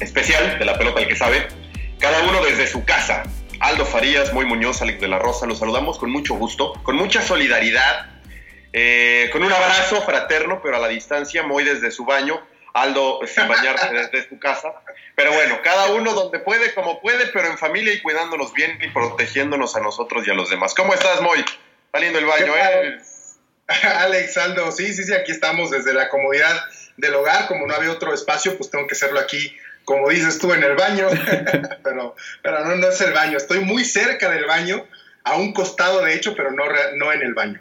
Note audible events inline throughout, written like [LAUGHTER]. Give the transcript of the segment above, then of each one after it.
especial de la pelota el que sabe, cada uno desde su casa. Aldo Farías, Moy Muñoz, Alex de la Rosa, los saludamos con mucho gusto, con mucha solidaridad, eh, con un abrazo fraterno, pero a la distancia, Moy desde su baño, Aldo sin bañarse desde su casa. Pero bueno, cada uno donde puede, como puede, pero en familia y cuidándonos bien y protegiéndonos a nosotros y a los demás. ¿Cómo estás, Moy? Saliendo del baño, ¿eh? [LAUGHS] Alex, Aldo, sí, sí, sí, aquí estamos desde la comodidad del hogar, como no había otro espacio, pues tengo que hacerlo aquí, como dices tú, en el baño, [LAUGHS] pero, pero no, no es el baño, estoy muy cerca del baño, a un costado de hecho, pero no, no en el baño.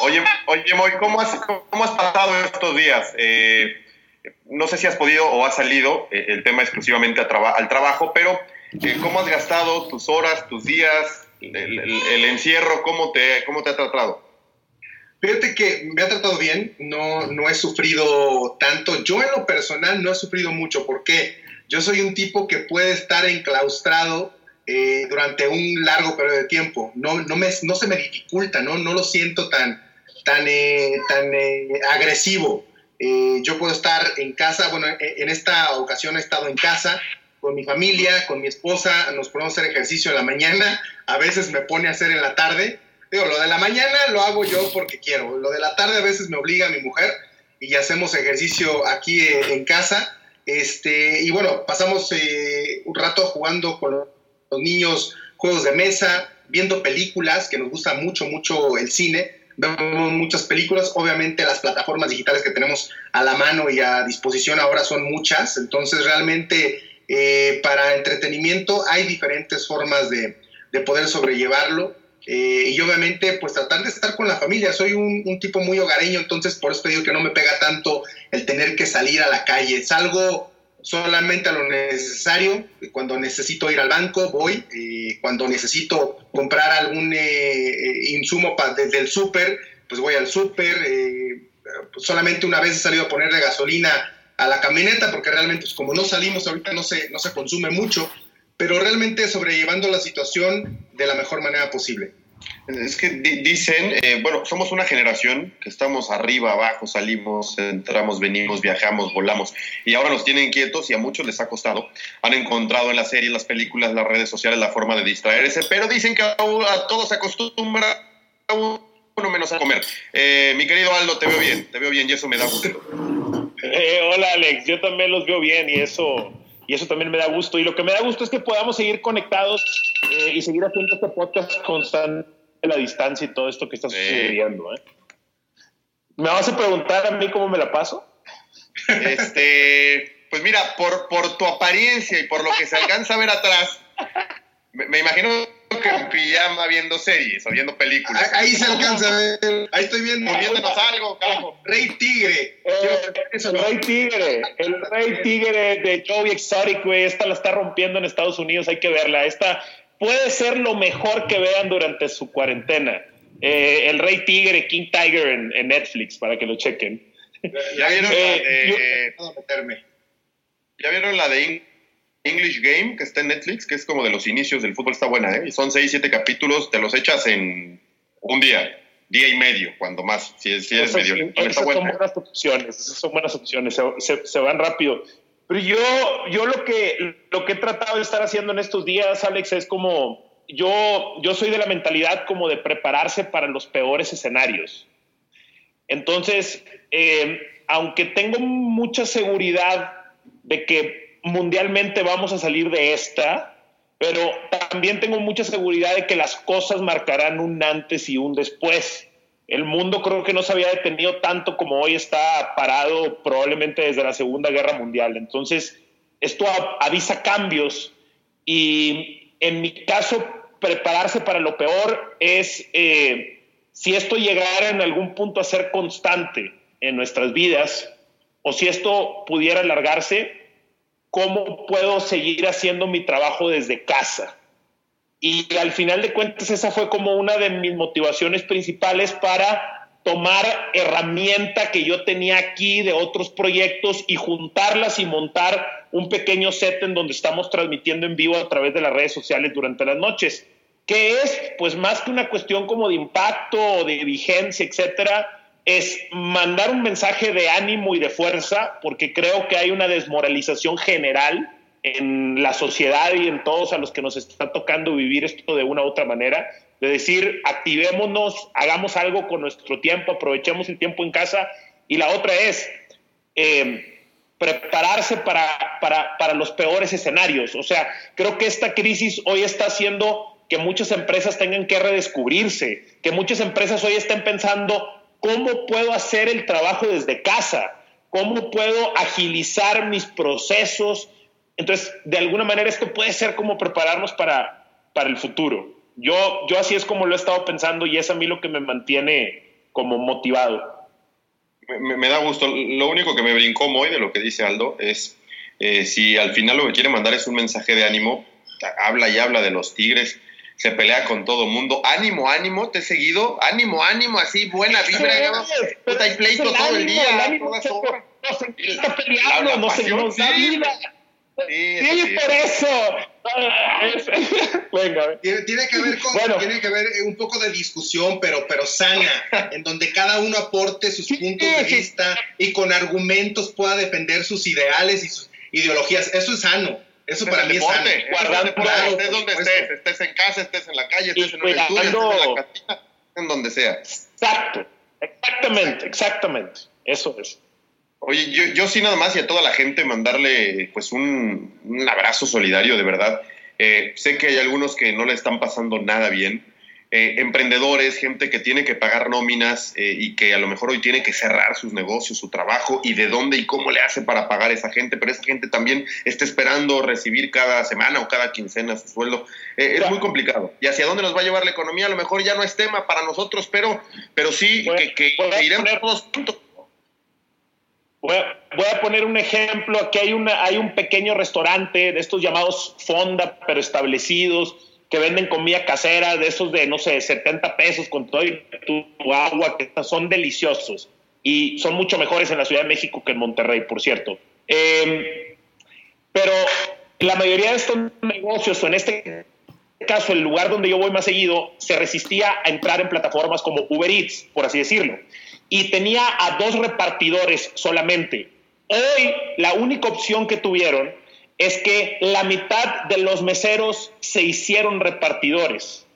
Oye, oye, Moy, ¿cómo has, cómo has pasado estos días? Eh, no sé si has podido o has salido eh, el tema exclusivamente a traba- al trabajo, pero eh, ¿cómo has gastado tus horas, tus días, el, el- el encierro? ¿Cómo te, ¿Cómo te ha tratado? Fíjate que me ha tratado bien, no, no he sufrido tanto. Yo en lo personal no he sufrido mucho. ¿Por qué? Yo soy un tipo que puede estar enclaustrado eh, durante un largo periodo de tiempo. No, no, me, no se me dificulta, no, no lo siento tan, tan, eh, tan eh, agresivo. Eh, yo puedo estar en casa, bueno, en, en esta ocasión he estado en casa con mi familia, con mi esposa, nos ponemos a hacer ejercicio en la mañana, a veces me pone a hacer en la tarde. Digo, lo de la mañana lo hago yo porque quiero, lo de la tarde a veces me obliga mi mujer y hacemos ejercicio aquí eh, en casa. Este, y bueno, pasamos eh, un rato jugando con los niños juegos de mesa, viendo películas, que nos gusta mucho, mucho el cine. Vemos muchas películas, obviamente las plataformas digitales que tenemos a la mano y a disposición ahora son muchas, entonces realmente eh, para entretenimiento hay diferentes formas de, de poder sobrellevarlo. Eh, y obviamente, pues tratar de estar con la familia. Soy un, tipo muy hogareño, entonces por eso te digo que no me pega tanto el tener que salir a la calle. Salgo solamente a lo necesario. Cuando necesito ir al banco, voy. Eh, cuando necesito comprar algún eh, insumo pa, desde el súper, pues voy al súper. Eh, solamente una vez he salido a ponerle gasolina a la camioneta, porque realmente, pues, como no salimos ahorita, no se, no se consume mucho pero realmente sobrellevando la situación de la mejor manera posible. Es que di dicen, eh, bueno, somos una generación que estamos arriba, abajo, salimos, entramos, venimos, viajamos, volamos, y ahora nos tienen quietos y a muchos les ha costado. Han encontrado en las series, las películas, las redes sociales la forma de distraerse, pero dicen que a, a todos se acostumbra uno menos a comer. Eh, mi querido Aldo, te veo bien, te veo bien y eso me da gusto. Eh, hola Alex, yo también los veo bien y eso y eso también me da gusto. Y lo que me da gusto es que podamos seguir conectados eh, y seguir haciendo este podcast constante la distancia y todo esto que está sucediendo. ¿eh? ¿Me vas a preguntar a mí cómo me la paso? Este, pues mira, por, por tu apariencia y por lo que se alcanza a ver atrás, me, me imagino que en pijama viendo series o viendo películas. Ahí, ahí se alcanza a ver. Ahí estoy viendo. Poniéndonos algo, carajo. Rey Tigre. Eh, el Rey Tigre, el Rey Tigre de Joey Exotic, güey, esta la está rompiendo en Estados Unidos, hay que verla. Esta puede ser lo mejor que vean durante su cuarentena. Eh, el Rey Tigre, King Tiger en, en Netflix, para que lo chequen. ¿Ya vieron, Eh, la de, yo- Puedo meterme. ¿Ya vieron la de In- English Game que está en Netflix? Que es como de los inicios del fútbol, está buena, ¿eh? Son seis, siete capítulos, te los echas en un día, día y medio, cuando más, si, si eres Esas, medio lento. Está son buena. ¿eh? buenas opciones, son buenas opciones, se, se- se van rápido. Pero yo, yo lo, que, lo que he tratado de estar haciendo en estos días, Alex, es como, yo, yo soy de la mentalidad como de prepararse para los peores escenarios. Entonces, eh, aunque tengo mucha seguridad de que mundialmente vamos a salir de esta, pero también tengo mucha seguridad de que las cosas marcarán un antes y un después. El mundo creo que no se había detenido tanto como hoy está parado probablemente desde la Segunda Guerra Mundial. Entonces, esto avisa cambios y en mi caso, prepararse para lo peor es, eh, si esto llegara en algún punto a ser constante en nuestras vidas, o si esto pudiera alargarse, ¿cómo puedo seguir haciendo mi trabajo desde casa? Y al final de cuentas esa fue como una de mis motivaciones principales para tomar herramienta que yo tenía aquí de otros proyectos y juntarlas y montar un pequeño set en donde estamos transmitiendo en vivo a través de las redes sociales durante las noches, que es pues más que una cuestión como de impacto o de vigencia, etcétera, es mandar un mensaje de ánimo y de fuerza, porque creo que hay una desmoralización general en la sociedad y en todos a los que nos está tocando vivir esto de una u otra manera, de decir, activémonos, hagamos algo con nuestro tiempo, aprovechemos el tiempo en casa. Y la otra es eh, prepararse para, para, para los peores escenarios. O sea, creo que esta crisis hoy está haciendo que muchas empresas tengan que redescubrirse, que muchas empresas hoy estén pensando cómo puedo hacer el trabajo desde casa, cómo puedo agilizar mis procesos. Entonces, de alguna manera esto puede ser como prepararnos para, para el futuro. Yo, yo así es como lo he estado pensando y es a mí lo que me mantiene como motivado. Me, da gusto. Lo único que me brincó muy de lo que dice Aldo es eh, si al final lo que quiere mandar es un mensaje de ánimo, habla y habla de los Tigres, se pelea con todo mundo. Ánimo, ánimo, te he seguido. Ánimo, ánimo, así, buena vibra. ¿no? Puta, hay pleito todo el día. el ánimo todas se- horas. nos está La- peleando, la nos, pasión, nos da sí. vida. Sí, Sí, eso sí. por eso. Es- [LAUGHS] Venga. Tiene, tiene que ver con, Bueno. tiene que ver eh, un poco de discusión, pero, pero sana, [LAUGHS] en donde cada uno aporte sus puntos de sí. vista y con argumentos pueda defender sus ideales y sus ideologías. Eso es sano. Eso para mí es deporte, Guardando- deporte, estés donde estés, estés en casa, estés en la calle, estés en un estudio, estés en la cantina, en donde sea. Exacto, exactamente, exactamente. Eso es. Oye, yo, yo sí nada más y a toda la gente mandarle pues un, un abrazo solidario, de verdad. Eh, sé que hay algunos que no le están pasando nada bien. Eh, emprendedores, gente que tiene que pagar nóminas eh, y que a lo mejor hoy tiene que cerrar sus negocios, su trabajo y de dónde y cómo le hace para pagar a esa gente, pero esa gente también está esperando recibir cada semana o cada quincena su sueldo. Eh, es muy complicado. ¿Y hacia dónde nos va a llevar la economía? A lo mejor ya no es tema para nosotros, pero, pero sí que, que- poner- todos juntos. Voy a, voy a poner un ejemplo. Aquí hay, una, hay un pequeño restaurante de estos llamados fonda, pero establecidos, que venden comida casera, de esos de, no sé, 70 pesos con todo y tu, agua, que son deliciosos. Y son mucho mejores en la Ciudad de México que en Monterrey, por cierto. Eh, pero la mayoría de estos negocios, o en este caso el lugar donde yo voy más seguido, se resistía a entrar en plataformas como Uber Eats, por así decirlo. Y tenía a dos repartidores solamente. Hoy la única opción que tuvieron es que la mitad de los meseros se hicieron repartidores.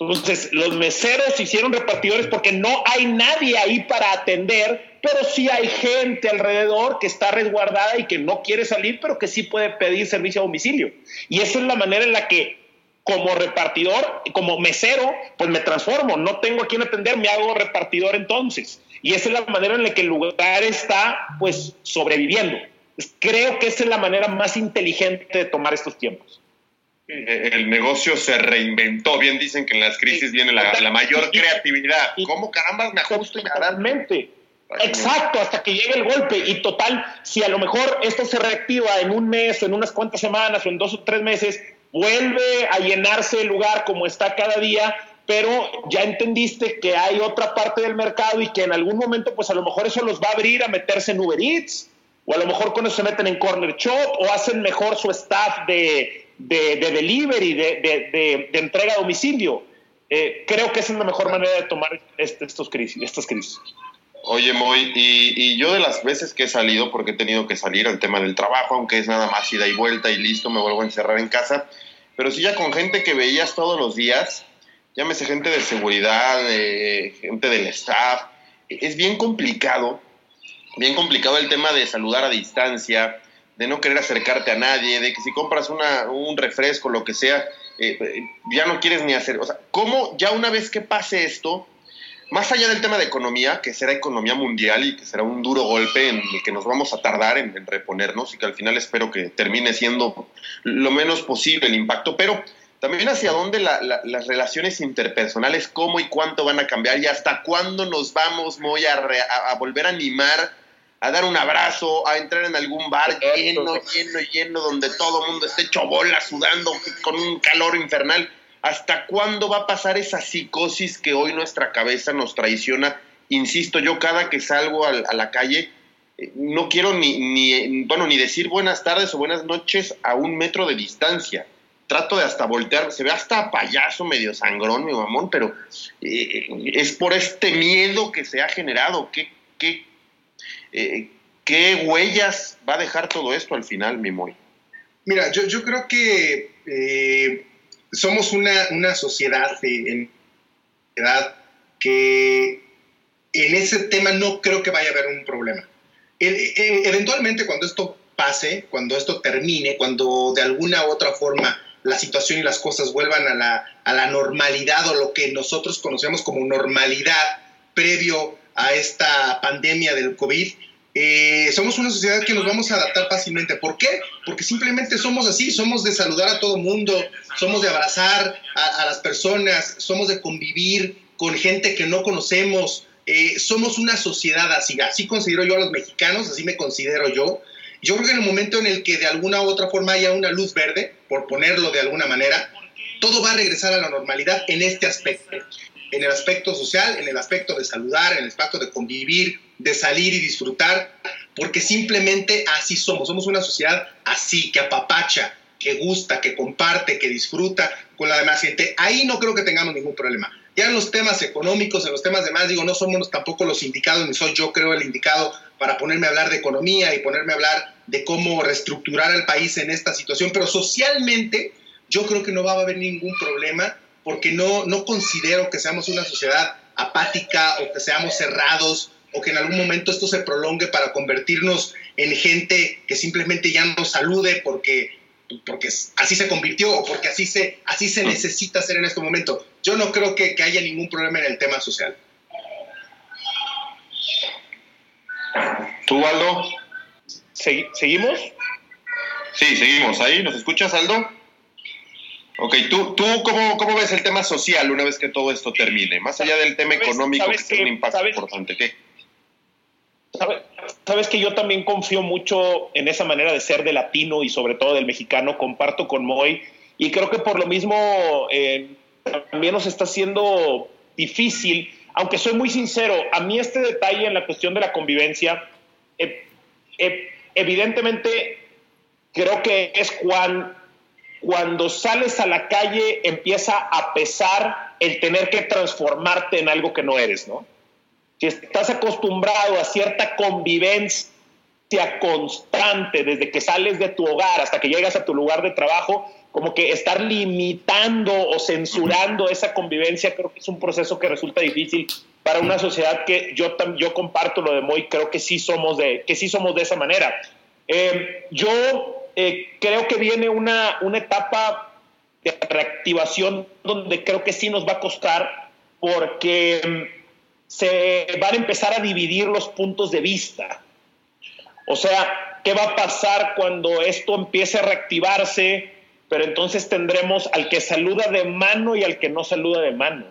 Entonces, los meseros se hicieron repartidores porque no hay nadie ahí para atender, pero sí hay gente alrededor que está resguardada y que no quiere salir, pero que sí puede pedir servicio a domicilio. Y esa es la manera en la que, como repartidor, como mesero, pues me transformo. No tengo a quién atender, me hago repartidor entonces. Y esa es la manera en la que el lugar está, pues, sobreviviendo. Creo que esa es la manera más inteligente de tomar estos tiempos. El negocio se reinventó. Bien dicen que en las crisis viene la, mayor creatividad. ¿Cómo carambas me ajusto y Totalmente. Exacto, hasta que llegue el golpe. Y total, si a lo mejor esto se reactiva en un mes o en unas cuantas semanas o en dos o tres meses, vuelve a llenarse el lugar como está cada día, pero ya entendiste que hay otra parte del mercado y que en algún momento, pues a lo mejor eso los va a abrir a meterse en Uber Eats, o a lo mejor cuando se meten en Corner Shop, o hacen mejor su staff de, de, delivery, de, de, entrega a domicilio. Eh, creo que esa es la mejor manera de tomar este, estos crisis, estas crisis. Oye, Moy, y, yo de las veces que he salido, porque he tenido que salir al tema del trabajo, aunque es nada más ida y vuelta y listo, me vuelvo a encerrar en casa, pero sí ya con gente que veías todos los días, llámese gente de seguridad, gente del staff, es bien complicado, bien complicado el tema de saludar a distancia, de no querer acercarte a nadie, de que si compras una, un refresco, lo que sea, eh, ya no quieres ni hacer, o sea, ¿cómo ya una vez que pase esto, más allá del tema de economía, que será economía mundial y que será un duro golpe en el que nos vamos a tardar en, reponernos y que al final espero que termine siendo lo menos posible el impacto, pero también hacia dónde las relaciones interpersonales, cómo y cuánto van a cambiar y hasta cuándo nos vamos voy a, a, volver a animar a dar un abrazo, a entrar en algún bar lleno, lleno, lleno, donde todo el mundo esté hecho bola, sudando con un calor infernal ¿Hasta cuándo va a pasar esa psicosis que hoy nuestra cabeza nos traiciona? Insisto, yo cada que salgo a, la calle eh, no quiero ni, ni, bueno, ni decir buenas tardes o buenas noches a un metro de distancia. Trato de hasta voltear, se ve hasta payaso medio sangrón, mi mamón, pero eh, es por este miedo que se ha generado. ¿Qué, qué, eh, ¿Qué huellas va a dejar todo esto al final, mi Moy? Mira, yo, yo creo que somos una, una sociedad en edad que en ese tema no creo que vaya a haber un problema. eventualmente cuando esto pase, cuando esto termine, cuando de alguna u otra forma la situación y las cosas vuelvan a la, a la normalidad o lo que nosotros conocemos como normalidad previo a esta pandemia del COVID, eh, somos una sociedad que nos vamos a adaptar fácilmente. ¿Por qué? Porque simplemente somos así, somos de saludar a todo mundo, somos de abrazar a, las personas, somos de convivir con gente que no conocemos, eh, somos una sociedad así, así considero yo a los mexicanos, así me considero yo. Yo creo que en el momento en el que de alguna u otra forma haya una luz verde, por ponerlo de alguna manera, todo va a regresar a la normalidad en este aspecto en el aspecto social, en el aspecto de saludar, en el aspecto de convivir, de salir y disfrutar, porque simplemente así somos. Somos una sociedad así, que apapacha, que gusta, que comparte, que disfruta con la demás gente. Ahí no creo que tengamos ningún problema. Ya en los temas económicos, en los temas demás, digo, no somos tampoco los indicados, ni soy yo creo el indicado para ponerme a hablar de economía y ponerme a hablar de cómo reestructurar el país en esta situación, pero socialmente yo creo que no va a haber ningún problema porque no, no considero que seamos una sociedad apática o que seamos cerrados o que en algún momento esto se prolongue para convertirnos en gente que simplemente ya no salude porque, porque así se convirtió o porque así se, así se necesita hacer en este momento. Yo no creo que, que haya ningún problema en el tema social. ¿Tú, Aldo? ¿Seguimos? Sí, seguimos. ¿Ahí? ¿Nos escuchas, Aldo? Ok, ¿tú, tú cómo, cómo, ves el tema social una vez que todo esto termine? Más allá del tema económico, que tiene un impacto importante, ¿qué? Sabes, que yo también confío mucho en esa manera de ser de latino y sobre todo del mexicano, comparto con Moy, y creo que por lo mismo eh, también nos está haciendo difícil, aunque soy muy sincero, a mí este detalle en la cuestión de la convivencia, eh, eh, evidentemente creo que es cuando cuando sales a la calle empieza a pesar el tener que transformarte en algo que no eres, ¿no? Si estás acostumbrado a cierta convivencia constante desde que sales de tu hogar hasta que llegas a tu lugar de trabajo, como que estar limitando o censurando esa convivencia creo que es un proceso que resulta difícil para una sociedad que yo, yo comparto lo de Moy, creo que sí somos de, que sí somos de esa manera. Eh, yo eh, creo que viene una, una etapa de reactivación donde creo que sí nos va a costar porque mm, se van a empezar a dividir los puntos de vista. O sea, qué va a pasar cuando esto empiece a reactivarse, pero entonces tendremos al que saluda de mano y al que no saluda de mano.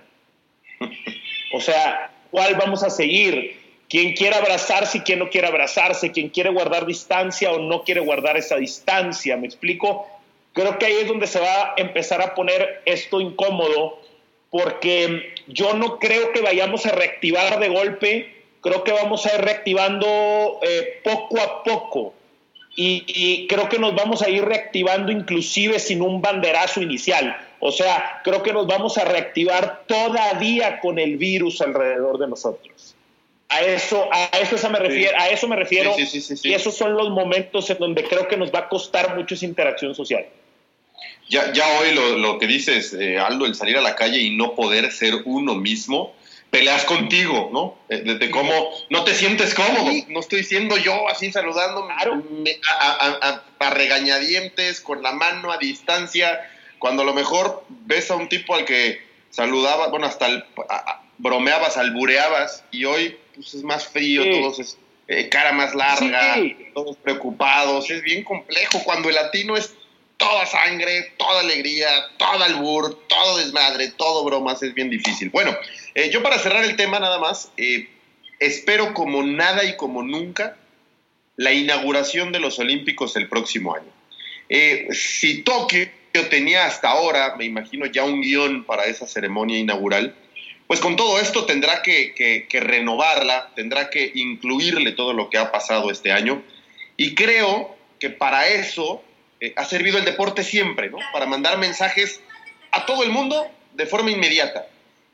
O sea, ¿cuál vamos a seguir? ¿Quién quiere abrazarse y quién no quiere abrazarse? ¿Quién quiere guardar distancia o no quiere guardar esa distancia? ¿Me explico? Creo que ahí es donde se va a empezar a poner esto incómodo, porque yo no creo que vayamos a reactivar de golpe, creo que vamos a ir reactivando eh, poco a poco. Y, creo que nos vamos a ir reactivando inclusive sin un banderazo inicial. O sea, creo que nos vamos a reactivar todavía con el virus alrededor de nosotros. A eso, a eso, me refiero, a eso me refiero. y esos son los momentos en donde creo que nos va a costar mucho esa interacción social. Ya, ya hoy lo, lo que dices, eh, Aldo, el salir a la calle y no poder ser uno mismo, peleas contigo, ¿no? De, cómo no te sientes cómodo. No estoy siendo yo así saludando a, a, regañadientes, con la mano a distancia, cuando a lo mejor ves a un tipo al que saludaba, bueno, hasta bromeabas, albureabas, y hoy pues, es más frío, todos es eh, cara más larga, todos preocupados, es bien complejo. Cuando el latino es toda sangre, toda alegría, todo albur, todo desmadre, todo bromas, es bien difícil. Bueno, eh, yo para cerrar el tema nada más, eh, espero como nada y como nunca la inauguración de los Olímpicos el próximo año. Si Tokio tenía hasta ahora, me imagino ya un guion para esa ceremonia inaugural, pues con todo esto tendrá que renovarla, tendrá que incluirle todo lo que ha pasado este año. Y creo que para eso eh, ha servido el deporte siempre, ¿no? Para mandar mensajes a todo el mundo de forma inmediata.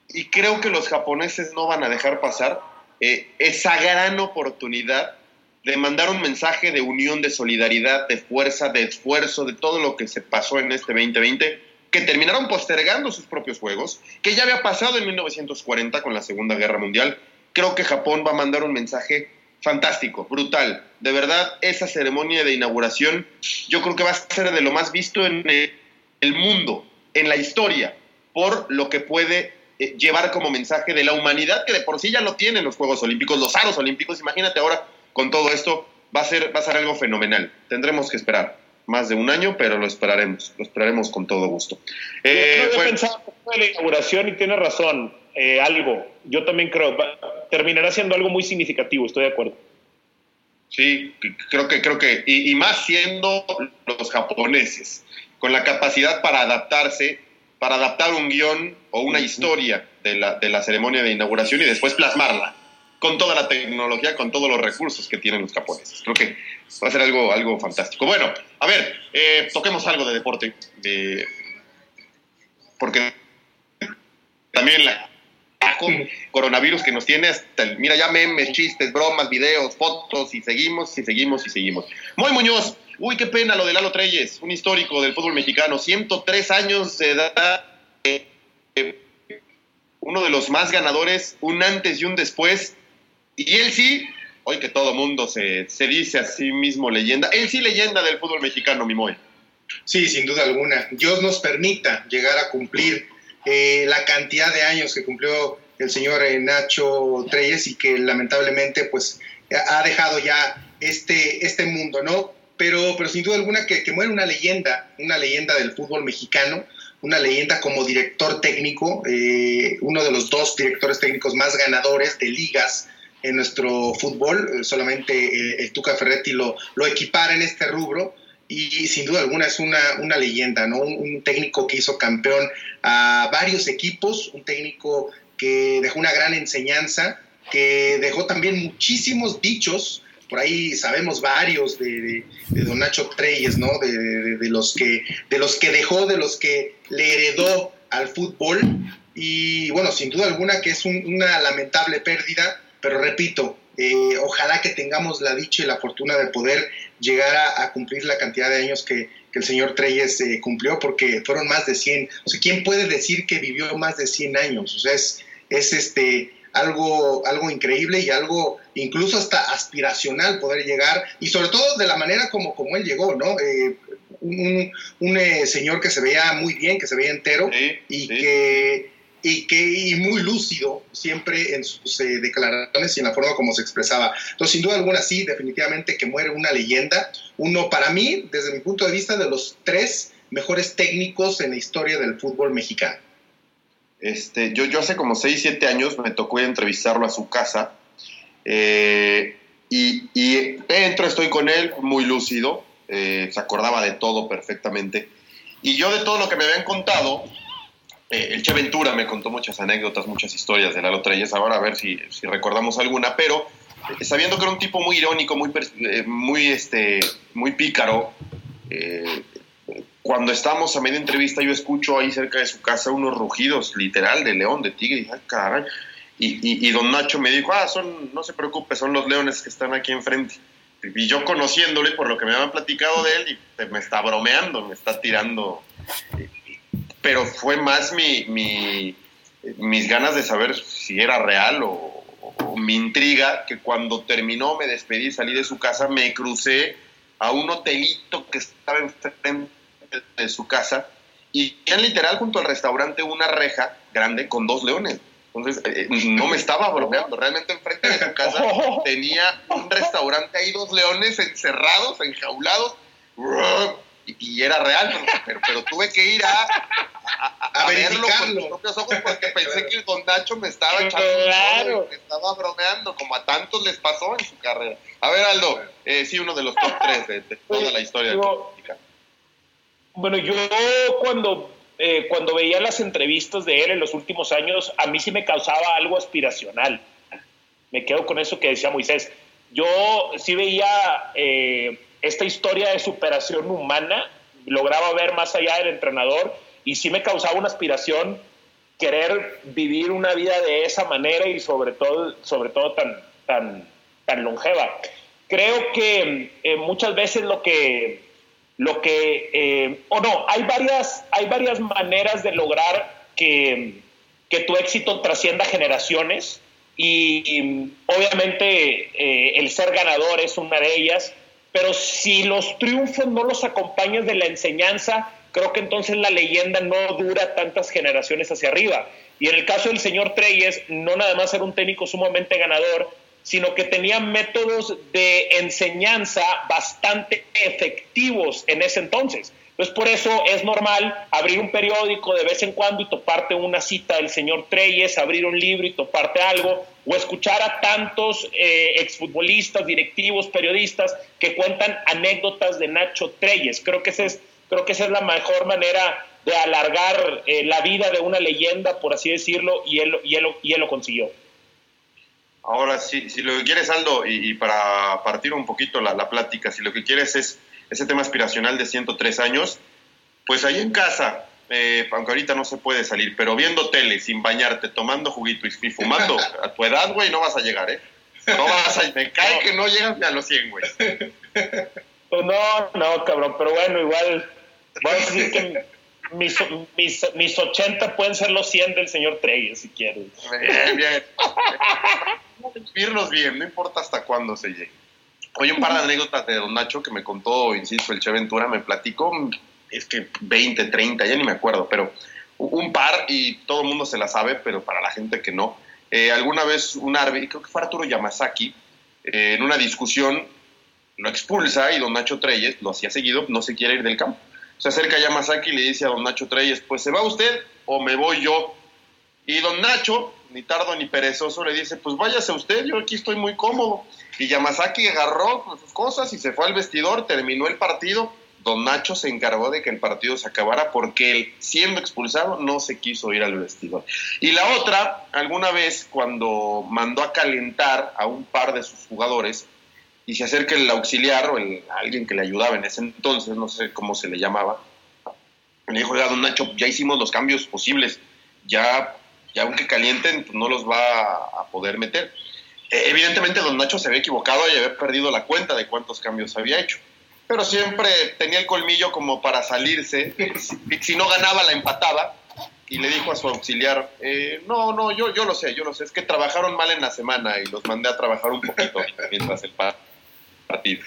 Y creo que los japoneses no van a dejar pasar eh, esa gran oportunidad de mandar un mensaje de unión, de solidaridad, de fuerza, de esfuerzo, de todo lo que se pasó en este 2020, que terminaron postergando sus propios juegos, que ya había pasado en 1940 con la Segunda Guerra Mundial. Creo que Japón va a mandar un mensaje fantástico, brutal. De verdad, esa ceremonia de inauguración yo creo que va a ser de lo más visto en el mundo, en la historia, por lo que puede eh, llevar como mensaje de la humanidad, que de por sí ya lo tienen los Juegos Olímpicos, los aros olímpicos. Imagínate ahora con todo esto, va a ser, va a ser algo fenomenal. Tendremos que esperar más de un año, pero lo esperaremos, lo esperaremos con todo gusto. Eh, yo pensado en la inauguración y tiene razón, eh, algo. Yo también creo, terminará siendo algo muy significativo, estoy de acuerdo. Sí, creo que, creo que, y, más siendo los japoneses, con la capacidad para adaptarse, para adaptar un guion o una historia de la, de la ceremonia de inauguración y después plasmarla con toda la tecnología, con todos los recursos que tienen los japoneses. Creo que va a ser algo, algo fantástico. Bueno, a ver, eh, toquemos algo de deporte, porque también la coronavirus que nos tiene hasta el, mira ya memes, chistes, bromas, videos, fotos y seguimos y seguimos y seguimos. Muy Muñoz, uy, qué pena lo de Lalo Treyes, un histórico del fútbol mexicano, 103 años de edad, eh, uno de los más ganadores, un antes y un después, y él sí, hoy que todo mundo se, dice a sí mismo leyenda, él sí leyenda del fútbol mexicano, mi Moy. Sí, sin duda alguna. Dios nos permita llegar a cumplir eh, la cantidad de años que cumplió el señor eh, Nacho Treyes y que lamentablemente pues ha dejado ya este, este mundo, ¿no? Pero, pero sin duda alguna que, que muere una leyenda, una leyenda del fútbol mexicano, una leyenda como director técnico, eh, uno de los dos directores técnicos más ganadores de ligas en nuestro fútbol, solamente el Tuca Ferretti lo, equipara en este rubro y sin duda alguna es una, una leyenda, ¿no? Un, técnico que hizo campeón a varios equipos, un técnico que dejó una gran enseñanza, que dejó también muchísimos dichos, por ahí sabemos varios de, Don Nacho Treyes, ¿no? De, de, los que, de los que dejó, de los que le heredó al fútbol. Y bueno, sin duda alguna que es una lamentable pérdida, pero repito, eh, ojalá que tengamos la dicha y la fortuna de poder llegar a, cumplir la cantidad de años que, el señor Treyes eh, cumplió, porque fueron más de 100. O sea, ¿quién puede decir que vivió más de 100 años? O sea, es, es este, algo, algo increíble y algo incluso hasta aspiracional poder llegar, y sobre todo de la manera como, como él llegó, ¿no? Eh, un, señor que se veía muy bien, que se veía entero y, Que, y, que, y muy lúcido siempre en sus eh, declaraciones y en la forma como se expresaba. Entonces, sin duda alguna, sí, definitivamente que muere una leyenda. Uno, para mí, desde mi punto de vista, de los tres mejores técnicos en la historia del fútbol mexicano. Este, yo, yo hace como 6, 7 años me tocó entrevistarlo a su casa eh, y, y, entro, estoy con él, muy lúcido, eh, se acordaba de todo perfectamente. Y yo de todo lo que me habían contado, eh, el Che Ventura me contó muchas anécdotas, muchas historias de Lalo Treyes, ahora a ver si, recordamos alguna, pero sabiendo que era un tipo muy irónico, muy, muy, este, muy pícaro, cuando estamos a media entrevista yo escucho ahí cerca de su casa unos rugidos, literal, de león, de tigre, y, ay, caray. Y, don Nacho me dijo, ah, son, no se preocupe, son los leones que están aquí enfrente. Y yo conociéndole por lo que me habían platicado de él, y me está bromeando, me está tirando. Pero fue más mi, mi mis ganas de saber si era real o, o, mi intriga, que cuando terminó, me despedí, salí de su casa, me crucé a un hotelito que estaba enfrente de su casa y en literal junto al restaurante una reja grande con dos leones. Entonces, eh, no me estaba bromeando. Realmente enfrente de su casa [LAUGHS] tenía un restaurante ahí, dos leones encerrados, enjaulados. Y, era real, pero, pero, tuve que ir a, a, verlo con mis propios ojos porque pensé que el don Nacho me estaba echando me estaba bromeando, como a tantos les pasó en su carrera. A ver, Aldo, eh, sí, uno de los top tres de, [LAUGHS] toda la historia del bueno, yo cuando, eh, cuando veía las entrevistas de él en los últimos años, a mí sí me causaba algo aspiracional. Me quedo con eso que decía Moisés. Yo sí veía eh, esta historia de superación humana, lograba ver más allá del entrenador y sí me causaba una aspiración querer vivir una vida de esa manera y sobre todo, sobre todo tan, tan, tan longeva. Creo que eh, muchas veces lo que lo que, eh, o no, hay varias, hay varias maneras de lograr que, que tu éxito trascienda generaciones y, obviamente eh, el ser ganador es una de ellas, pero si los triunfos no los acompañas de la enseñanza, creo que entonces la leyenda no dura tantas generaciones hacia arriba. Y en el caso del señor Treyes, no nada más era un técnico sumamente ganador, sino que tenían métodos de enseñanza bastante efectivos en ese entonces. Entonces, por eso es normal abrir un periódico de vez en cuando y toparte una cita del señor Treyes, abrir un libro y toparte algo, o escuchar a tantos eh, exfutbolistas, directivos, periodistas que cuentan anécdotas de Nacho Treyes. Creo que, ese es, creo que esa es la mejor manera de alargar eh, la vida de una leyenda, por así decirlo, y él, y él, y él lo consiguió. Ahora, si, si lo que quieres, Aldo, y, para partir un poquito la, la, plática, si lo que quieres es ese tema aspiracional de 103 años, pues ahí en casa, eh, aunque ahorita no se puede salir, pero viendo tele, sin bañarte, tomando juguito y, fumando, [LAUGHS] a tu edad, güey, no vas a llegar, ¿eh? No vas a, me cae [LAUGHS] que no llegas ni a los 100, güey. Pues no, no, cabrón, pero bueno, igual, voy a decir que mis, mis, mis 80 pueden ser los 100 del señor Treyes, si quieres. Bien, bien. vivirnos bien, no importa hasta cuándo se llegue. Oye, un par de anécdotas de Don Nacho que me contó, insisto, el Che Ventura, me platicó, es que 20, 30, ya ni me acuerdo, pero un par y todo el mundo se la sabe, pero para la gente que no. Eh, alguna vez un árbitro, creo que fue Arturo Yamazaki, eh, en una discusión lo expulsa y Don Nacho Treyes, lo hacía seguido, no se quiere ir del campo. Se acerca Yamazaki y le dice a Don Nacho Treyes, pues se va usted o me voy yo. Y Don Nacho ni tardo ni perezoso, le dice, pues váyase usted, yo aquí estoy muy cómodo. Y Yamazaki agarró sus cosas y se fue al vestidor, terminó el partido. Don Nacho se encargó de que el partido se acabara porque él, siendo expulsado, no se quiso ir al vestidor. Y la otra, alguna vez cuando mandó a calentar a un par de sus jugadores y se acerca el auxiliar o el, alguien que le ayudaba en ese entonces, no sé cómo se le llamaba, le dijo, ya, don Nacho, ya hicimos los cambios posibles, ya y aunque calienten, pues no los va a poder meter. Eh, evidentemente, don Nacho se había equivocado y había perdido la cuenta de cuántos cambios había hecho. Pero siempre tenía el colmillo como para salirse. [LAUGHS] Si, no ganaba, la empataba. Y le dijo a su auxiliar, eh, no, no, yo, yo lo sé, yo lo sé. Es que trabajaron mal en la semana y los mandé a trabajar un poquito [LAUGHS] mientras el partido.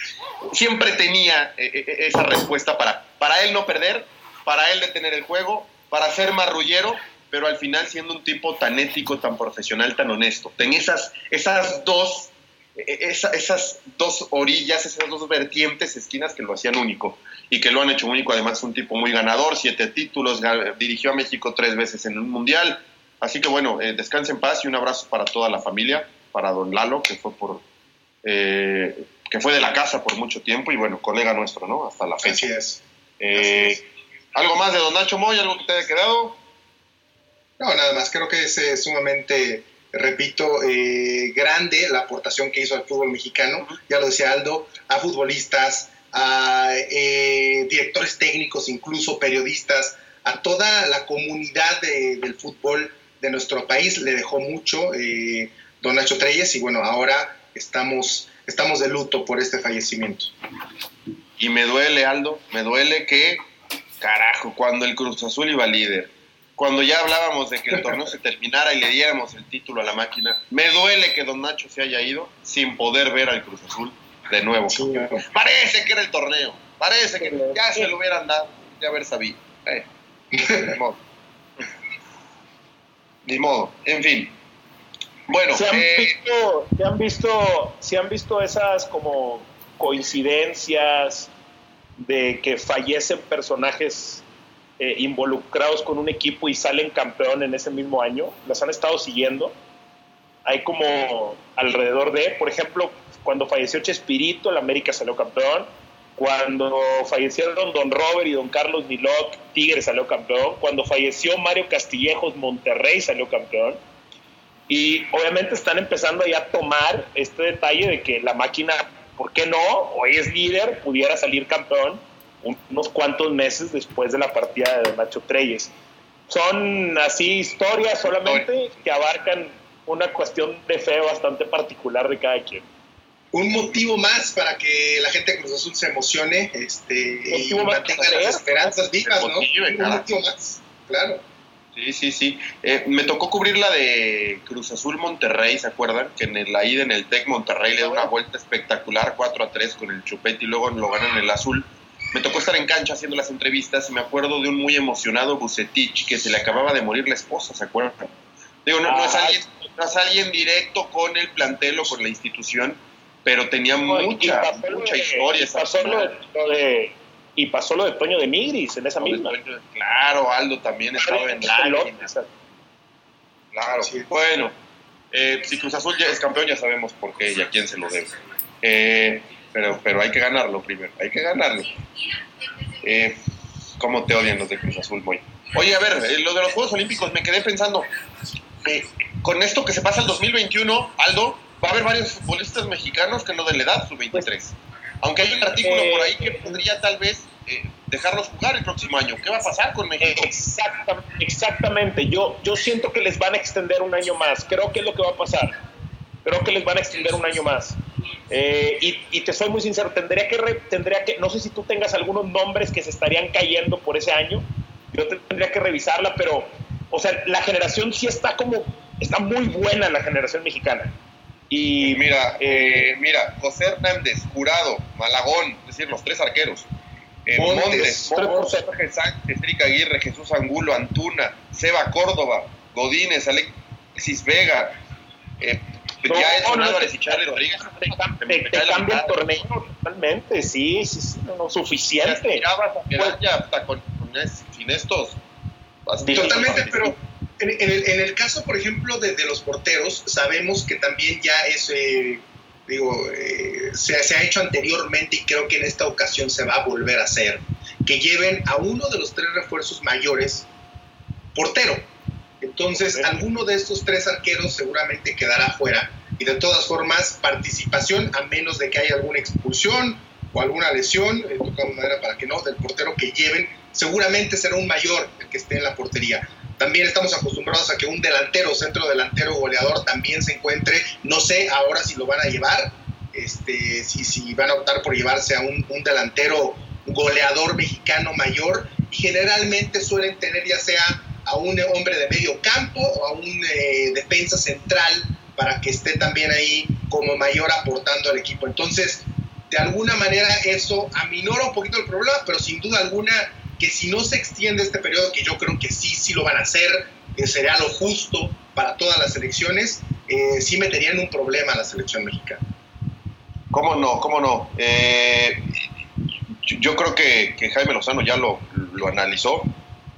Siempre tenía eh, esa respuesta para, para él no perder, para él detener el juego, para ser marrullero pero al final siendo un tipo tan ético, tan profesional, tan honesto. Ten esas, esas dos e, esas dos orillas, esas dos vertientes, esquinas que lo hacían único y que lo han hecho único. Además, un tipo muy ganador, siete títulos, dirigió a México tres veces en un mundial. Así que bueno, eh, en paz y un abrazo para toda la familia, para don Lalo, que fue por eh, que fue de la casa por mucho tiempo y bueno, colega nuestro, ¿no? Hasta la fecha. Eh, Así es. ¿Algo más de don Nacho Moy? ¿Algo que te haya quedado? No, nada más. Creo que es sumamente repito, eh, grande la aportación que hizo al fútbol mexicano, ya lo decía Aldo, a futbolistas, a eh, directores técnicos, incluso periodistas, a toda la comunidad del fútbol de nuestro país, le dejó mucho eh, don Nacho Treyes y bueno, ahora estamos, estamos de luto por este fallecimiento. Y me duele, Aldo, me duele que, carajo, cuando el Cruz Azul iba líder, cuando ya hablábamos de que el torneo se terminara y le diéramos el título a la máquina, me duele que Don Nacho se haya ido sin poder ver al Cruz Azul de nuevo. Parece que era el torneo, parece que ya se lo hubieran dado, ya haber sabido. Eh, ni modo. [LAUGHS] Ni modo, en fin. Bueno, ¿Se han, eh, visto, ¿se han visto, se han visto esas como coincidencias de que fallecen personajes eh, involucrados con un equipo y salen campeón en ese mismo año. Las han estado siguiendo. Hay como alrededor de, por ejemplo, cuando falleció Chespirito, el América salió campeón. Cuando fallecieron Don Robert y Don Carlos Miloc, Tigre salió campeón. Cuando falleció Mario Castillejos, Monterrey salió campeón. Y obviamente están empezando ya a tomar este detalle de que la máquina, ¿por qué no? Hoy es líder, pudiera salir campeón unos cuantos meses después de la partida de Nacho Treyes. Son así historias solamente que abarcan una cuestión de fe bastante particular de cada quien. Un motivo más para que la gente de Cruz Azul se emocione este, y mantenga las esperanzas vivas, ¿no? Un motivo más, claro. Sí, sí, sí. Eh, me tocó cubrir la de Cruz Azul Monterrey, ¿se acuerdan? Que en la ida en el TEC Monterrey le da una vuelta espectacular, 4 a 3 con el chupete y luego lo ganan el azul me tocó estar en cancha haciendo las entrevistas y me acuerdo de un muy emocionado Bucetich que se le acababa de morir la esposa, ¿se acuerdan? Digo, no, es, ah, alguien, no es alguien directo con el plantel o con la institución, pero tenía mucha, mucha historia. Pasó, lo de, y pasó lo de Toño de Migris en esa misma. claro, Aldo también estaba en la Claro, bueno, eh, si Cruz Azul ya es campeón ya sabemos por qué y a quién se lo debe. Eh, pero, pero hay que ganarlo primero, hay que ganarlo. Eh, ¿Cómo te odian los de Cruz Azul, Boy? Oye, a ver, eh, lo de los Juegos Olímpicos, me quedé pensando, eh, con esto que se pasa el 2021, Aldo, va a haber varios futbolistas mexicanos que no de la edad, su 23 Aunque hay un artículo por ahí que podría tal vez dejarlos jugar el próximo año. ¿Qué va a pasar con México? exactamente. Yo, yo siento que les van a extender un año más. Creo que es lo que va a pasar. Creo que les van a extender un año más. Eh, y, te soy muy sincero, tendría que, tendría que, no sé si tú tengas algunos nombres que se estarían cayendo por ese año, yo tendría que revisarla, pero, o sea, la generación sí está como, está muy buena la generación mexicana. Y mira, eh, mira, José Hernández, Jurado, Malagón, es decir, los tres arqueros. Eh, Montes, Jorge Sánchez, Enrique Aguirre, Jesús Angulo, Antuna, Seba Córdoba, Godínez, Alexis Vega, eh, no, ya es no, Álvarez y Charlie Rodríguez. Te, cambia el torneo totalmente, sí, sí, sí no, suficiente. Ya, ya hasta con, sin estos. Totalmente, pero en, en, el, en, el, caso, por ejemplo, de, de, los porteros, sabemos que también ya es, eh, digo, eh, se, se, ha hecho anteriormente y creo que en esta ocasión se va a volver a hacer, que lleven a uno de los tres refuerzos mayores portero entonces, alguno de estos tres arqueros seguramente quedará fuera. Y de todas formas, participación, a menos de que haya alguna expulsión o alguna lesión, eh, de manera para que no, del portero que lleven, seguramente será un mayor el que esté en la portería. También estamos acostumbrados a que un delantero, centro delantero, goleador también se encuentre. No sé ahora si lo van a llevar, este, si, si van a optar por llevarse a un, un delantero goleador mexicano mayor. Generalmente suelen tener ya sea a un hombre de medio campo o a un eh, defensa central para que esté también ahí como mayor aportando al equipo. Entonces, de alguna manera eso aminora un poquito el problema, pero sin duda alguna que si no se extiende este periodo, que yo creo que sí, sí lo van a hacer, que sería lo justo para todas las selecciones, eh, sí meterían un problema a la selección mexicana. ¿Cómo no? ¿Cómo no? Eh, yo, creo que, Jaime Lozano ya lo, lo, analizó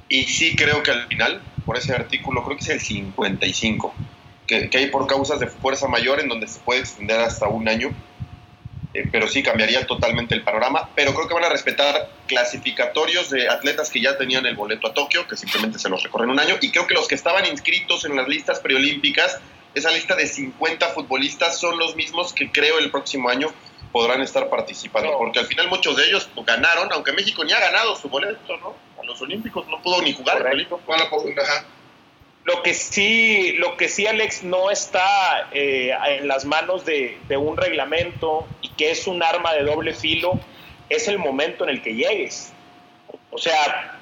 y sí creo que al final, por ese artículo, creo que es el 55, que, que hay por causas de fuerza mayor en donde se puede extender hasta un año eh, pero sí cambiaría totalmente el panorama. Pero creo que van a respetar clasificatorios de atletas que ya tenían el boleto a Tokio, que simplemente se los recorren un año, y creo que los que estaban inscritos en las listas preolímpicas, esa lista de 50 futbolistas, son los mismos que creo el próximo año podrán estar participando, porque al final muchos de ellos ganaron, aunque México ni ha ganado su boleto, ¿no? A los Olímpicos no pudo ni jugar. Bueno, lo que sí, lo que sí, Alex, no está eh, en las manos de, un reglamento y que es un arma de doble filo, es el momento en el que llegues. O sea,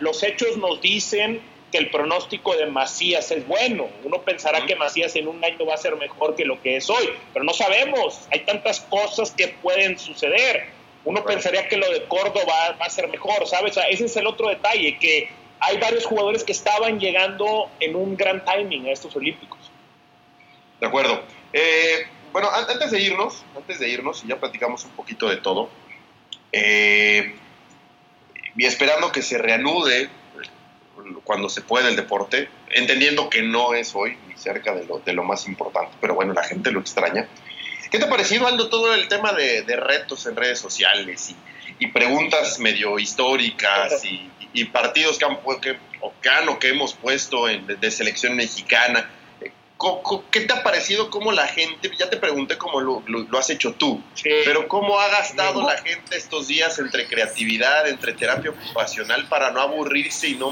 los hechos nos dicen que el pronóstico de Macías es bueno. Uno pensará que Macías en un año va a ser mejor que lo que es hoy, pero no sabemos. Hay tantas cosas que pueden suceder. Uno pensaría que lo de Córdoba va a ser mejor, ¿sabes? ese es el otro detalle, que hay varios jugadores que estaban llegando en un gran timing a estos Olímpicos. De acuerdo. Eh, bueno, antes de irnos, antes de irnos, y ya platicamos un poquito de todo, eh, y esperando que se reanude cuando se pueda el deporte, entendiendo que no es hoy ni cerca de lo, de lo más importante, pero bueno, la gente lo extraña. ¿Qué te ha parecido, Aldo, todo el tema de, retos en redes sociales y, y preguntas medio históricas y, y partidos que han, que, o que, que hemos puesto en, de, selección mexicana. Eh, ¿Qué te ha parecido cómo la gente, ya te pregunté cómo lo, lo, has hecho tú, pero cómo ha gastado la gente estos días entre creatividad, entre terapia ocupacional para no aburrirse y no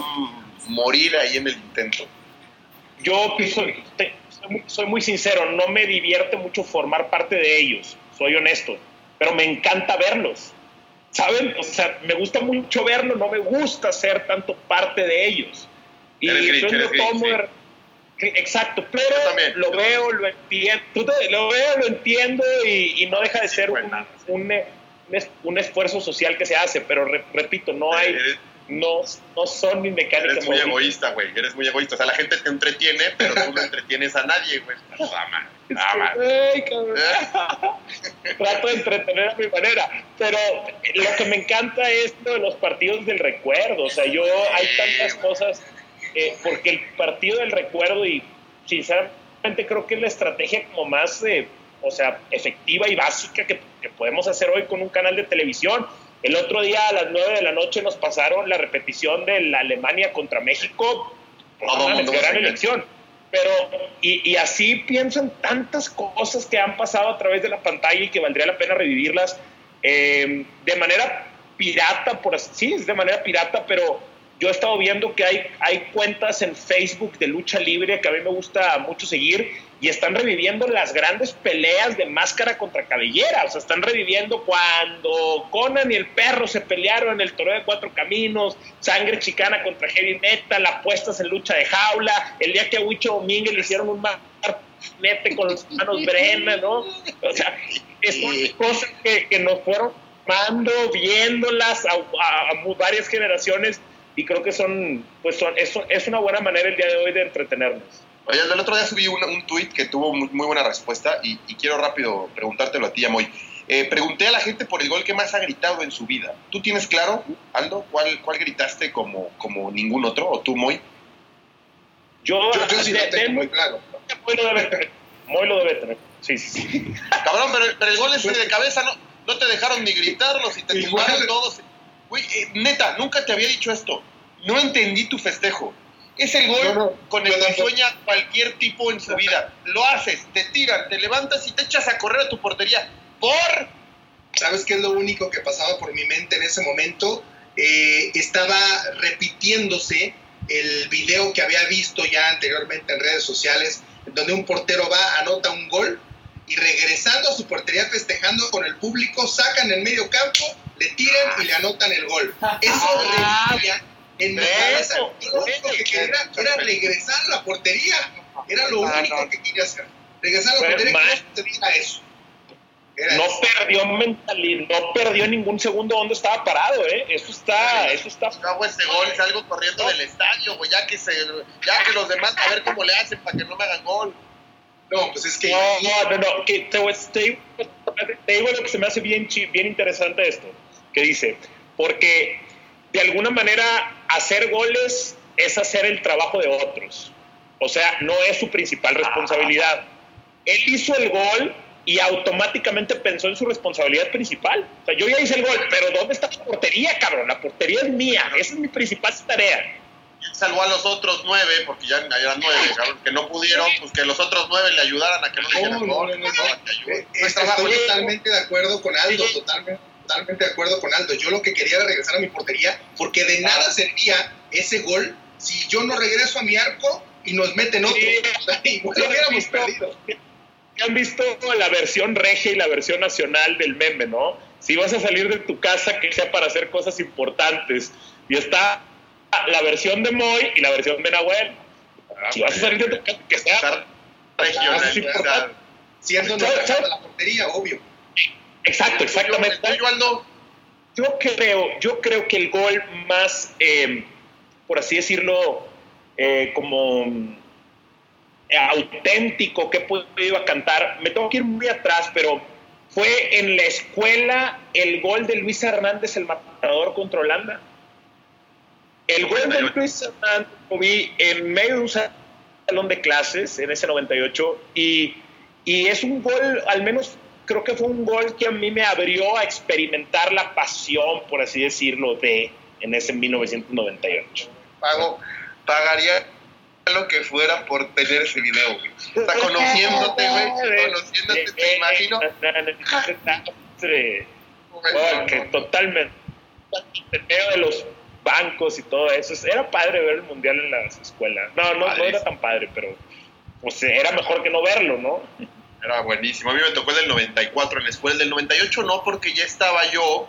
morir ahí en el intento? Yo soy, soy muy sincero, no me divierte mucho formar parte de ellos, soy honesto, pero me encanta verlos ¿saben? O sea, me gusta mucho verlo, no me gusta ser tanto parte de ellos. Y yo lo tomo... Exacto, pero lo veo, lo entiendo, lo veo, lo entiendo y, no deja de ser un, un, un, esfuerzo social que se hace, pero repito, no hay, no, no son mis mecánicas. Eres muy egoísta, güey, eres muy egoísta. O sea, la gente te entretiene, pero tú no entretienes a nadie, güey. [LAUGHS] Trato de entretener a mi manera, pero lo que me encanta es lo de los partidos del recuerdo. O sea, yo hay tantas cosas, eh, porque el partido del recuerdo, y sinceramente creo que es la estrategia como más, eh, o sea, efectiva y básica que, que podemos hacer hoy con un canal de televisión el otro día a las 9 de la noche nos pasaron la repetición de la Alemania contra México. Una gran elección. Pero, y, así pienso en tantas cosas que han pasado a través de la pantalla y que valdría la pena revivirlas eh, de manera pirata, por así, sí, es de manera pirata, pero yo he estado viendo que hay, hay cuentas en Facebook de lucha libre que a mí me gusta mucho seguir y están reviviendo las grandes peleas de máscara contra cabellera. O sea, están reviviendo cuando Conan y el perro se pelearon en el torneo de cuatro caminos, sangre chicana contra heavy metal, apuestas en lucha de jaula, el día que a Huicho Domínguez le hicieron un mete con los manos Brena, ¿no? O sea, son cosas que, nos fueron mando, viéndolas a, a, varias generaciones y creo que son, pues son, es, es una buena manera el día de hoy de entretenernos. Oye, el otro día subí un, un tweet que tuvo muy, buena respuesta y, quiero rápido preguntártelo a ti, Amoy. Eh, pregunté a la gente por el gol que más ha gritado en su vida. ¿Tú tienes claro, Aldo, cuál, cuál gritaste como, como ningún otro? ¿O tú, Moy? Yo, yo, sí lo tengo muy claro. Moy lo debe tener. Moy lo debe tener. Sí, sí, sí. [LAUGHS] Cabrón, pero, el gol ese de cabeza no, no te dejaron ni gritarlo y te tumbaron todos. Güey, eh, neta, nunca te había dicho esto. No entendí tu festejo. Es el gol con el que sueña cualquier tipo en su vida. Lo haces, te tiran, te levantas y te echas a correr a tu portería. ¿Por? ¿Sabes qué es lo único que pasaba por mi mente en ese momento? Eh, estaba repitiéndose el video que había visto ya anteriormente en redes sociales, donde un portero va, anota un gol y regresando a su portería festejando con el público, sacan el medio campo, le tiran y le anotan el gol. Eso repetía en mi cabeza. lo único que quería era, regresar a la portería. Era lo único que quería hacer. Regresar a la portería y no eso. no perdió mentalidad, no perdió ningún segundo donde estaba parado, ¿eh? Eso está, eso está. hago ese gol, salgo corriendo del estadio, güey, ya que se, ya que los demás a ver cómo le hacen para que no me hagan gol. No, pues es que. No, no, no, no que te, te, te, digo lo que se me hace bien, bien interesante esto, que dice, porque de alguna manera hacer goles es hacer el trabajo de otros. O sea, no es su principal responsabilidad. Él hizo el gol y automáticamente pensó en su responsabilidad principal. O sea, yo ya hice el gol, pero ¿dónde está la portería, cabrón? La portería es mía, esa es mi principal tarea. Salvó a los otros nueve, porque ya eran nueve, cabrón, que no pudieron, pues que los otros nueve le ayudaran a que no le hicieran gol. Estoy totalmente de acuerdo con Aldo, totalmente, totalmente de acuerdo con Aldo. Yo lo que quería era regresar a mi portería, porque de nada servía ese gol si yo no regreso a mi arco y nos meten otro. Igual [LAUGHS] hubiéramos perdido han visto la versión regia y la versión nacional del meme, ¿no? Si vas a salir de tu casa, que sea para hacer cosas importantes. Y está la versión de Moy y la versión de Nahuel. Ah, si vas a salir de tu casa, que sea regional. Siendo de la portería, obvio. Exacto, exactamente. Yo creo, yo creo que el gol más, eh, por así decirlo, eh, como auténtico que he podido cantar. Me tengo que ir muy atrás, pero fue en la escuela el gol de Luis Hernández, el matador contra Holanda. El gol de Luis Hernández lo vi en medio de un salón de clases en ese 98 y, y es un gol, al menos creo que fue un gol que a mí me abrió a experimentar la pasión, por así decirlo, de en ese 1998. Pago, pagaría lo que fuera por tener ese video, güey. O sea, conociéndote, güey, [LAUGHS] conociéndote, te imagino. que totalmente. En medio de los bancos y todo eso. Era padre ver el mundial en las escuelas. No, no, no era tan padre, pero pues era mejor que no verlo, ¿no? Era buenísimo. A mí me tocó el del 94 en la escuela. El del 98 no, porque ya estaba yo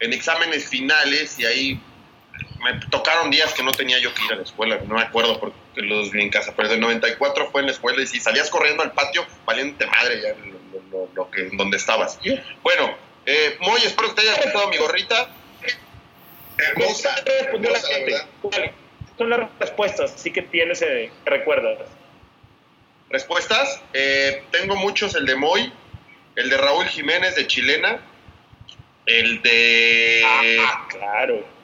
en exámenes finales y ahí me tocaron días que no tenía yo que ir a la escuela, no me acuerdo porque los vi en casa, pero del 94 fue en la escuela y si salías corriendo al patio, valiente madre ya lo, que, donde estabas. Bueno, eh, Moy, espero que te haya gustado mi gorrita. Hermosa. Son las respuestas, sí que tienes, eh, recuerdas. ¿Respuestas? Eh, tengo muchos, el de Moy, el de Raúl Jiménez de Chilena, el de... Ah, claro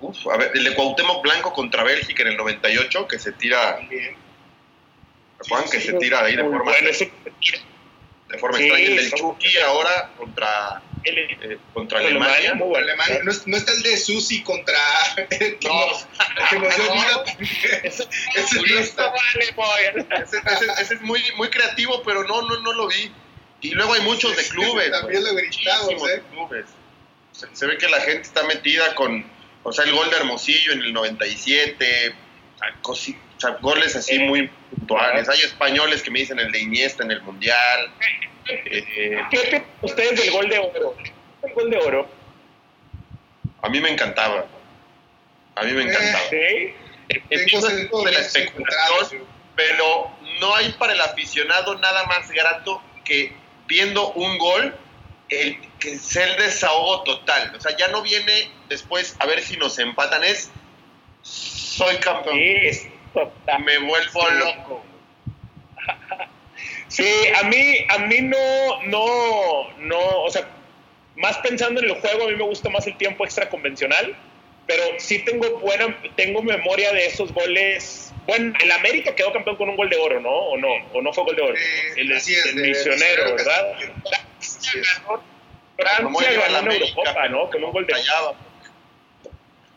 Uf, a ver, el de Cuauhtémoc Blanco contra Bélgica en el 98, que se tira. Juan, que se tira ahí de forma. de forma extraña. El del Chucky ahora contra. Eh, contra Alemania. Alemania. No, no, está el de Susi contra. [LAUGHS] no, que nos dio vida [LAUGHS] Ese, ese, es muy, muy creativo, pero no, no, no lo vi. Y luego hay muchos de clubes. También lo he gritado, ¿eh? clubes. se ve que la gente está metida con o sea, el gol de Hermosillo en el 97, o sea, goles así muy puntuales. Hay españoles que me dicen el de Iniesta en el Mundial. Eh, ¿Qué opinan ustedes del gol de oro? El gol de oro. A mí me encantaba. A mí me encantaba. ¿Sí? Empiezo de la especulación, pero no hay para el aficionado nada más grato que viendo un gol el que sea el desahogo total. O sea, ya no viene después a ver si nos empatan, es soy campeón. Me vuelvo loco. Sí, a mí, a mí no, no, no, o sea, más pensando en el juego, a mí me gusta más el tiempo extra convencional, pero sí tengo buena, tengo memoria de esos goles. Bueno, el América quedó campeón con un gol de oro, ¿no? ¿O no? ¿O no fue gol de oro? Eh, el, el misionero, ¿verdad? Francia ganó Eurocopa, ¿no? Con un gol de oro.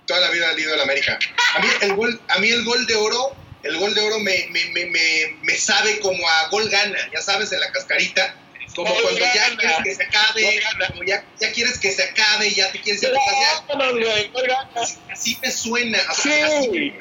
Toda la vida ha ido el América. A mí el gol, a mí el gol de oro, el gol de oro me, me, me, me, sabe como a gol gana, ya sabes, en la cascarita. Como cuando ya quieres que se acabe, como ya, ya quieres que se acabe, ya te quieres ir a tu casa. Así me suena. Sí.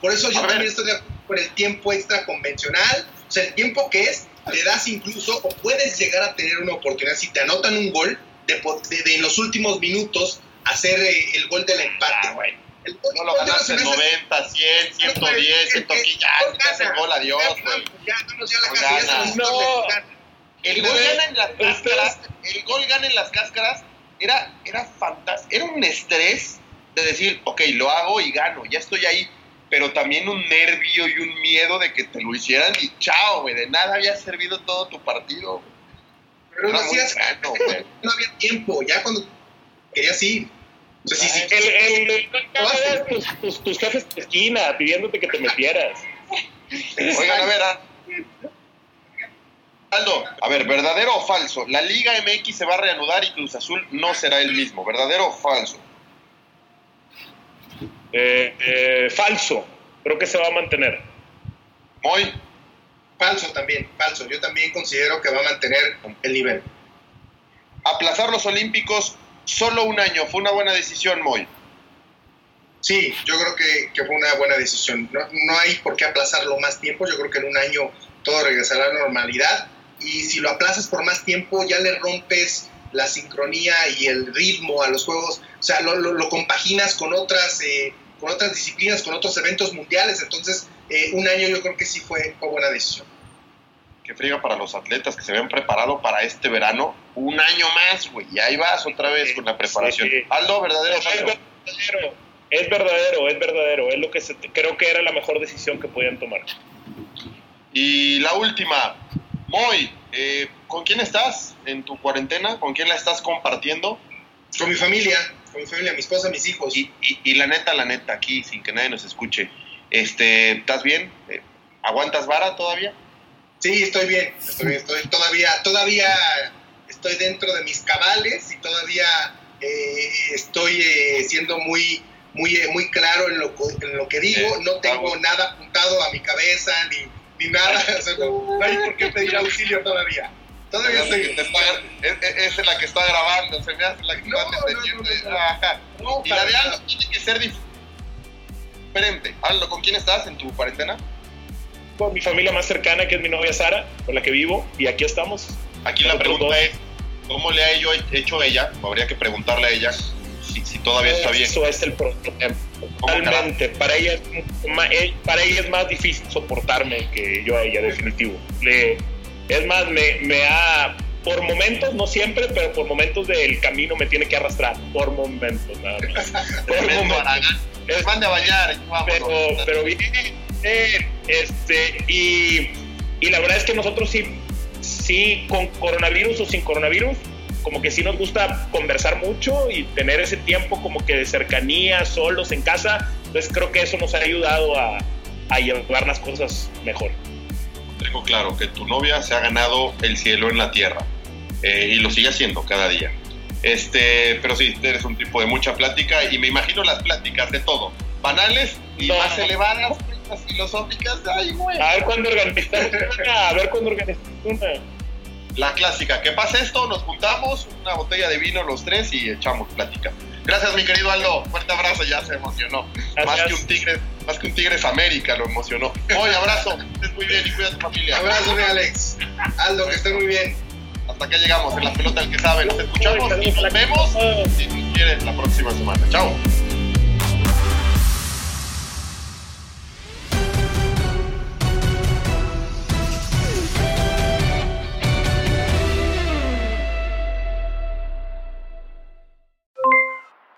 Por eso yo también estoy de acuerdo con el tiempo extra convencional. O sea, el tiempo que es le das incluso o puedes llegar a tener una oportunidad si te anotan un gol de, de, en los últimos minutos hacer eh, el gol del empate. Ah, el no lo ganaste en 90, 100, 110, 115, ya, el gol, adiós, güey. Ya, no, ya la casa, no. El gol gana en las cáscaras, el gol gana en las cáscaras, era, era fantástico, era un estrés de decir, ok, lo hago y gano, ya estoy ahí, pero también un nervio y un miedo de que te lo hicieran y chao, güey, de nada había servido todo tu partido. Pero no hacías, no había tiempo, ya cuando querías ir. Sí, sí, el, el, el, tus, tus, tus jefes de esquina pidiéndote que te metieras. Oigan, a ver, a... Aldo, a ver, ¿verdadero o falso? La Liga MX se va a reanudar y Cruz Azul no será el mismo. ¿Verdadero o falso? Eh, eh, falso. Creo que se va a mantener. Muy. Falso también, falso. Yo también considero que va a mantener el nivel. Aplazar los Olímpicos solo un año, ¿fue una buena decisión, Moy? Sí, yo creo que, que fue una buena decisión. No, no, hay por qué aplazarlo más tiempo. Yo creo que en un año todo regresará a la normalidad. Y si lo aplazas por más tiempo, ya le rompes la sincronía y el ritmo a los juegos. O sea, lo, lo, lo compaginas con otras, eh, con otras disciplinas, con otros eventos mundiales. Entonces, eh, un año yo creo que sí fue, fue buena decisión. Qué frío para los atletas que se habían preparado para este verano. Un año más, güey. Y ahí vas otra vez con la preparación. Sí. Aldo, ¿verdadero? Es verdadero, es verdadero, es verdadero. Es lo que se, creo que era la mejor decisión que podían tomar. Y la última, Moy, eh, ¿con quién estás en tu cuarentena? ¿Con quién la estás compartiendo? Con mi familia, con mi familia, mi esposa, mis hijos. Y, y, y la neta, la neta, aquí, sin que nadie nos escuche, este, ¿estás bien? ¿Aguantas vara todavía? Sí, estoy bien, estoy bien, estoy todavía, todavía estoy dentro de mis cabales y todavía eh, estoy eh, siendo muy, muy, muy claro en lo, en lo que digo, no tengo nada apuntado a mi cabeza ni, ni nada, [LAUGHS] o sea, no, no, hay por qué pedir auxilio todavía. Todavía estoy... Es, es, la que está grabando, se me hace la que no, está. No, y la de Aldo tiene que ser diferente. Aldo, ¿con quién estás en tu cuarentena? Con mi familia más cercana, que es mi novia Sara, con la que vivo, y aquí estamos. Aquí la pregunta es, ¿cómo le ha hecho ella? Habría que preguntarle a ella si, si todavía está bien. Eso es el problema. Totalmente. Para ella, es, para ella es más difícil soportarme que yo a ella, definitivo. Le, es más, me, me ha, por momentos, no siempre, pero por momentos del camino me tiene que arrastrar. Por momentos, nada más. [LAUGHS] por momentos. Es, mande a bañar. Pero, pero bien, este, y, y la verdad es que nosotros sí, sí, con coronavirus o sin coronavirus, como que sí nos gusta conversar mucho y tener ese tiempo como que de cercanía, solos en casa. Entonces creo que eso nos ha ayudado a, a llevar las cosas mejor. Tengo claro que tu novia se ha ganado el cielo en la tierra eh, y lo sigue haciendo cada día. Este, pero sí, eres un tipo de mucha plática y me imagino las pláticas de todo, banales y no, más elevadas, las filosóficas. Ay, güey. A ver cuándo organizamos una, a ver cuándo organizamos una. La clásica, que pasa esto, nos juntamos, una botella de vino los tres y echamos plática. Gracias, mi querido Aldo. Fuerte abrazo, ya se emocionó. Gracias. Más que un tigre, más que un Tigres América lo emocionó. Hoy abrazo, estés muy bien y cuida a tu familia. Abrazo, mi Alex. Aldo, que esté muy bien. Hasta acá llegamos en la pelota el que sabe. Nos escuchamos y nos vemos si tú quieres la próxima semana. Chao.